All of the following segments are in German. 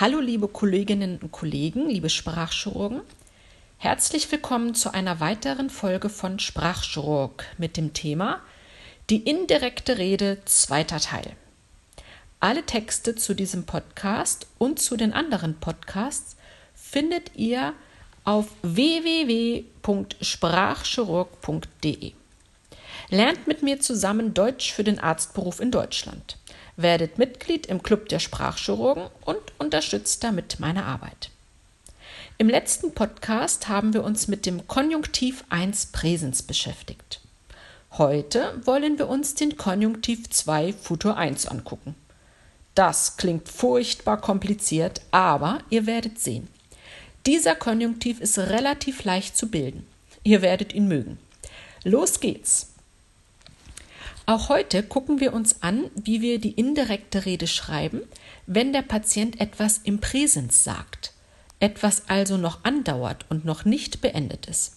Hallo liebe Kolleginnen und Kollegen, liebe Sprachchirurgen. Herzlich willkommen zu einer weiteren Folge von Sprachchirurg mit dem Thema Die indirekte Rede zweiter Teil. Alle Texte zu diesem Podcast und zu den anderen Podcasts findet ihr auf www.sprachchirurg.de. Lernt mit mir zusammen Deutsch für den Arztberuf in Deutschland. Werdet Mitglied im Club der Sprachchirurgen und unterstützt damit meine Arbeit. Im letzten Podcast haben wir uns mit dem Konjunktiv 1 Präsens beschäftigt. Heute wollen wir uns den Konjunktiv 2 Futur 1 angucken. Das klingt furchtbar kompliziert, aber ihr werdet sehen. Dieser Konjunktiv ist relativ leicht zu bilden. Ihr werdet ihn mögen. Los geht's! Auch heute gucken wir uns an, wie wir die indirekte Rede schreiben, wenn der Patient etwas im Präsens sagt, etwas also noch andauert und noch nicht beendet ist.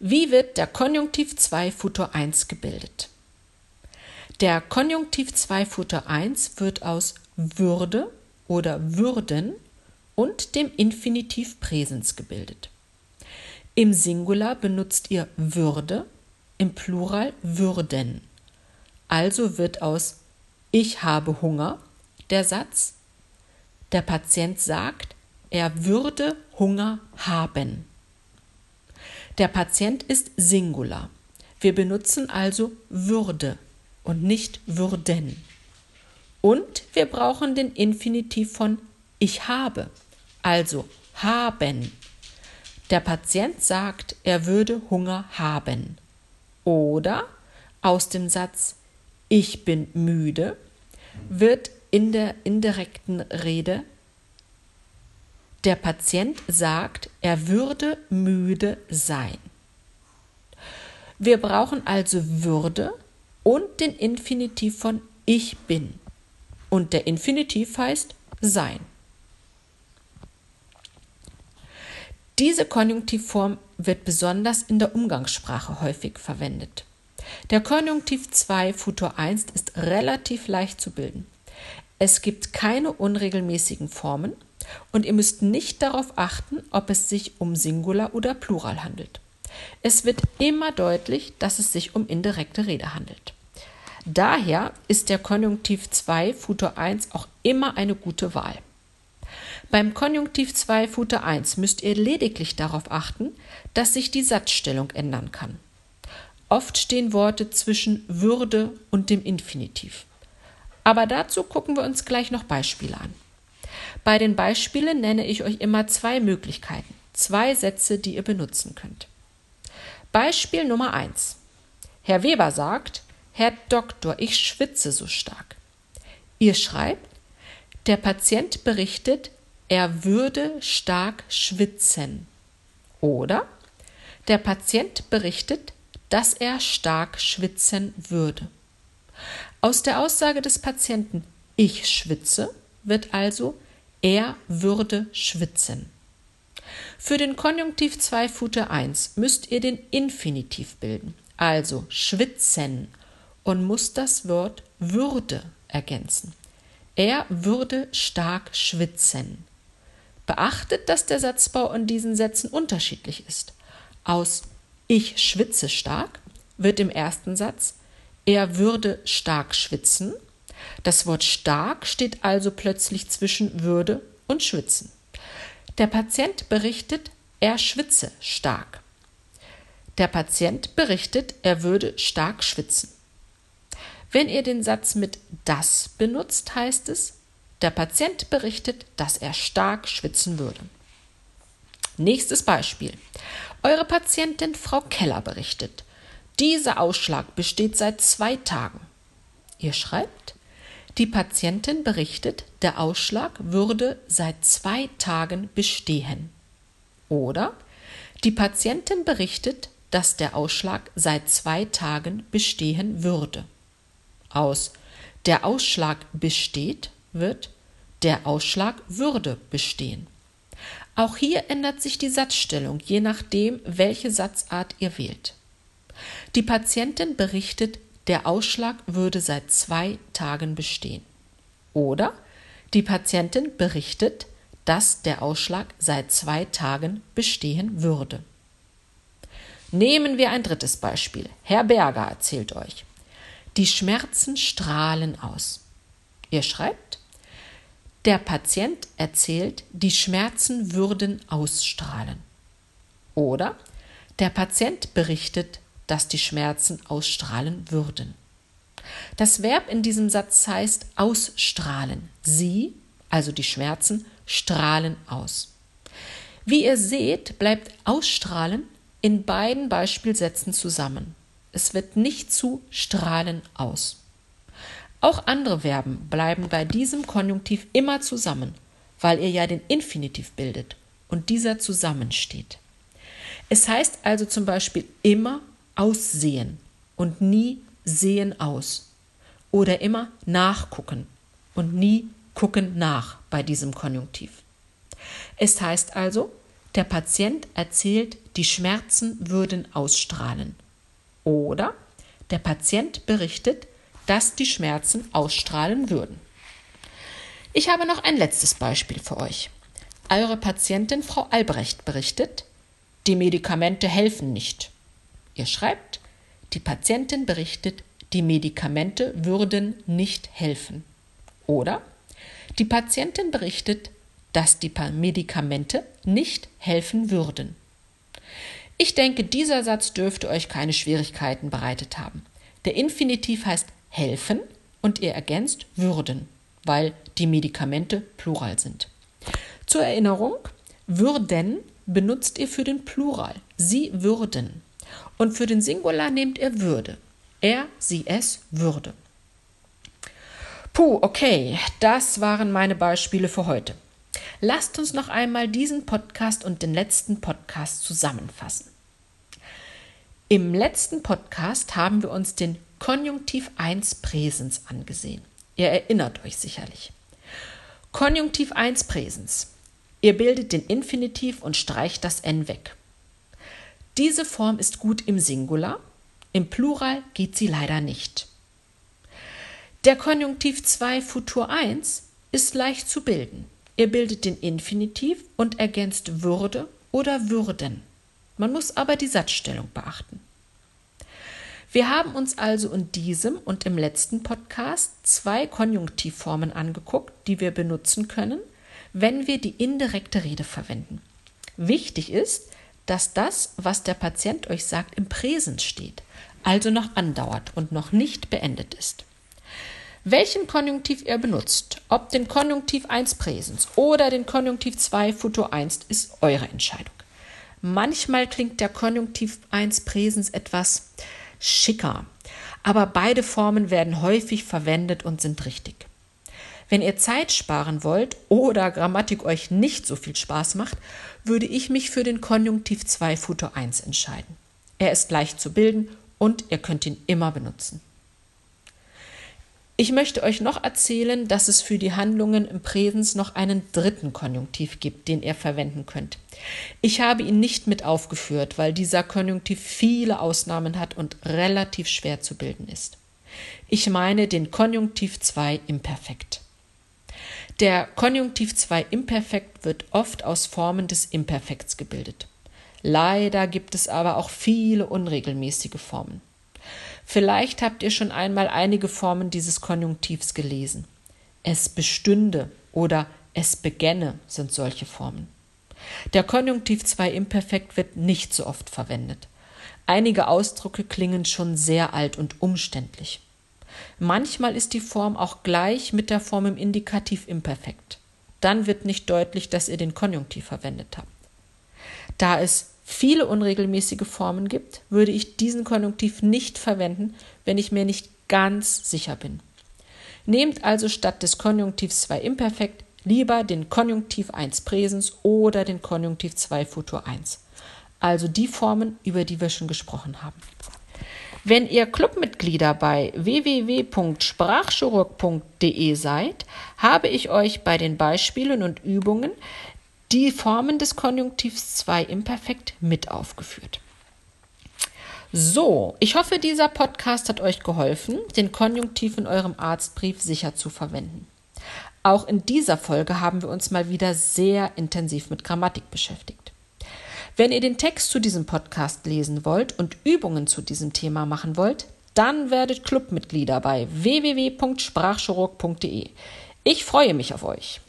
Wie wird der Konjunktiv 2 Futur 1 gebildet? Der Konjunktiv 2 Futur 1 wird aus würde oder würden und dem Infinitiv Präsens gebildet. Im Singular benutzt ihr würde, im Plural würden. Also wird aus Ich habe Hunger der Satz, der Patient sagt, er würde Hunger haben. Der Patient ist Singular. Wir benutzen also würde und nicht würden. Und wir brauchen den Infinitiv von ich habe, also haben. Der Patient sagt, er würde Hunger haben. Oder aus dem Satz ich bin müde wird in der indirekten Rede der Patient sagt, er würde müde sein. Wir brauchen also würde und den Infinitiv von ich bin. Und der Infinitiv heißt sein. Diese Konjunktivform wird besonders in der Umgangssprache häufig verwendet. Der Konjunktiv 2 Futur 1 ist relativ leicht zu bilden. Es gibt keine unregelmäßigen Formen und ihr müsst nicht darauf achten, ob es sich um Singular oder Plural handelt. Es wird immer deutlich, dass es sich um indirekte Rede handelt. Daher ist der Konjunktiv 2 Futur 1 auch immer eine gute Wahl. Beim Konjunktiv 2 Futur 1 müsst ihr lediglich darauf achten, dass sich die Satzstellung ändern kann. Oft stehen Worte zwischen Würde und dem Infinitiv. Aber dazu gucken wir uns gleich noch Beispiele an. Bei den Beispielen nenne ich euch immer zwei Möglichkeiten, zwei Sätze, die ihr benutzen könnt. Beispiel Nummer 1. Herr Weber sagt, Herr Doktor, ich schwitze so stark. Ihr schreibt, der Patient berichtet, er würde stark schwitzen. Oder der Patient berichtet, dass er stark schwitzen würde. Aus der Aussage des Patienten ich schwitze wird also er würde schwitzen. Für den Konjunktiv 2 Futter 1 müsst ihr den Infinitiv bilden, also schwitzen, und muss das Wort würde ergänzen. Er würde stark schwitzen. Beachtet, dass der Satzbau in diesen Sätzen unterschiedlich ist. Aus ich schwitze stark wird im ersten Satz er würde stark schwitzen. Das Wort stark steht also plötzlich zwischen würde und schwitzen. Der Patient berichtet, er schwitze stark. Der Patient berichtet, er würde stark schwitzen. Wenn ihr den Satz mit das benutzt, heißt es, der Patient berichtet, dass er stark schwitzen würde. Nächstes Beispiel. Eure Patientin Frau Keller berichtet. Dieser Ausschlag besteht seit zwei Tagen. Ihr schreibt, die Patientin berichtet, der Ausschlag würde seit zwei Tagen bestehen. Oder die Patientin berichtet, dass der Ausschlag seit zwei Tagen bestehen würde. Aus der Ausschlag besteht wird der Ausschlag würde bestehen. Auch hier ändert sich die Satzstellung, je nachdem, welche Satzart ihr wählt. Die Patientin berichtet, der Ausschlag würde seit zwei Tagen bestehen. Oder Die Patientin berichtet, dass der Ausschlag seit zwei Tagen bestehen würde. Nehmen wir ein drittes Beispiel. Herr Berger erzählt euch. Die Schmerzen strahlen aus. Ihr schreibt, der Patient erzählt, die Schmerzen würden ausstrahlen. Oder der Patient berichtet, dass die Schmerzen ausstrahlen würden. Das Verb in diesem Satz heißt ausstrahlen. Sie, also die Schmerzen, strahlen aus. Wie ihr seht, bleibt ausstrahlen in beiden Beispielsätzen zusammen. Es wird nicht zu strahlen aus. Auch andere Verben bleiben bei diesem Konjunktiv immer zusammen, weil ihr ja den Infinitiv bildet und dieser zusammensteht. Es heißt also zum Beispiel immer aussehen und nie sehen aus oder immer nachgucken und nie gucken nach bei diesem Konjunktiv. Es heißt also, der Patient erzählt, die Schmerzen würden ausstrahlen. Oder der Patient berichtet, dass die Schmerzen ausstrahlen würden. Ich habe noch ein letztes Beispiel für euch. Eure Patientin Frau Albrecht berichtet, die Medikamente helfen nicht. Ihr schreibt, die Patientin berichtet, die Medikamente würden nicht helfen. Oder die Patientin berichtet, dass die Medikamente nicht helfen würden. Ich denke, dieser Satz dürfte euch keine Schwierigkeiten bereitet haben. Der Infinitiv heißt helfen und ihr ergänzt würden, weil die Medikamente plural sind. Zur Erinnerung, würden benutzt ihr für den Plural. Sie würden. Und für den Singular nehmt ihr würde. Er, sie, es würde. Puh, okay, das waren meine Beispiele für heute. Lasst uns noch einmal diesen Podcast und den letzten Podcast zusammenfassen. Im letzten Podcast haben wir uns den Konjunktiv 1 Präsens angesehen. Ihr erinnert euch sicherlich. Konjunktiv 1 Präsens. Ihr bildet den Infinitiv und streicht das N weg. Diese Form ist gut im Singular, im Plural geht sie leider nicht. Der Konjunktiv 2 Futur 1 ist leicht zu bilden. Ihr bildet den Infinitiv und ergänzt würde oder würden. Man muss aber die Satzstellung beachten. Wir haben uns also in diesem und im letzten Podcast zwei Konjunktivformen angeguckt, die wir benutzen können, wenn wir die indirekte Rede verwenden. Wichtig ist, dass das, was der Patient euch sagt, im Präsens steht, also noch andauert und noch nicht beendet ist. Welchen Konjunktiv ihr benutzt, ob den Konjunktiv 1 Präsens oder den Konjunktiv 2 Futur 1, ist eure Entscheidung. Manchmal klingt der Konjunktiv 1 Präsens etwas schicker. Aber beide Formen werden häufig verwendet und sind richtig. Wenn ihr Zeit sparen wollt oder Grammatik euch nicht so viel Spaß macht, würde ich mich für den Konjunktiv 2 Futur 1 entscheiden. Er ist leicht zu bilden und ihr könnt ihn immer benutzen. Ich möchte euch noch erzählen, dass es für die Handlungen im Präsens noch einen dritten Konjunktiv gibt, den ihr verwenden könnt. Ich habe ihn nicht mit aufgeführt, weil dieser Konjunktiv viele Ausnahmen hat und relativ schwer zu bilden ist. Ich meine den Konjunktiv 2 Imperfekt. Der Konjunktiv 2 Imperfekt wird oft aus Formen des Imperfekts gebildet. Leider gibt es aber auch viele unregelmäßige Formen. Vielleicht habt ihr schon einmal einige Formen dieses Konjunktivs gelesen. Es bestünde oder es begänne sind solche Formen. Der Konjunktiv 2 Imperfekt wird nicht so oft verwendet. Einige Ausdrücke klingen schon sehr alt und umständlich. Manchmal ist die Form auch gleich mit der Form im Indikativ imperfekt. Dann wird nicht deutlich, dass ihr den Konjunktiv verwendet habt. Da es viele unregelmäßige Formen gibt, würde ich diesen Konjunktiv nicht verwenden, wenn ich mir nicht ganz sicher bin. Nehmt also statt des Konjunktivs 2 Imperfekt lieber den Konjunktiv 1 Präsens oder den Konjunktiv 2 Futur 1. Also die Formen, über die wir schon gesprochen haben. Wenn ihr Clubmitglieder bei www.sprachchirurg.de seid, habe ich euch bei den Beispielen und Übungen die Formen des Konjunktivs 2 imperfekt mit aufgeführt. So, ich hoffe, dieser Podcast hat euch geholfen, den Konjunktiv in eurem Arztbrief sicher zu verwenden. Auch in dieser Folge haben wir uns mal wieder sehr intensiv mit Grammatik beschäftigt. Wenn ihr den Text zu diesem Podcast lesen wollt und Übungen zu diesem Thema machen wollt, dann werdet Clubmitglieder bei www.sprachchirurg.de. Ich freue mich auf euch.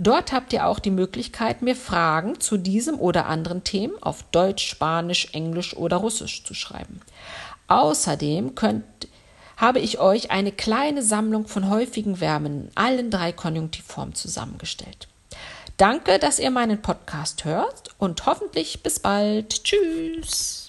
Dort habt ihr auch die Möglichkeit, mir Fragen zu diesem oder anderen Themen auf Deutsch, Spanisch, Englisch oder Russisch zu schreiben. Außerdem könnt, habe ich euch eine kleine Sammlung von häufigen Verben in allen drei Konjunktivformen zusammengestellt. Danke, dass ihr meinen Podcast hört und hoffentlich bis bald. Tschüss.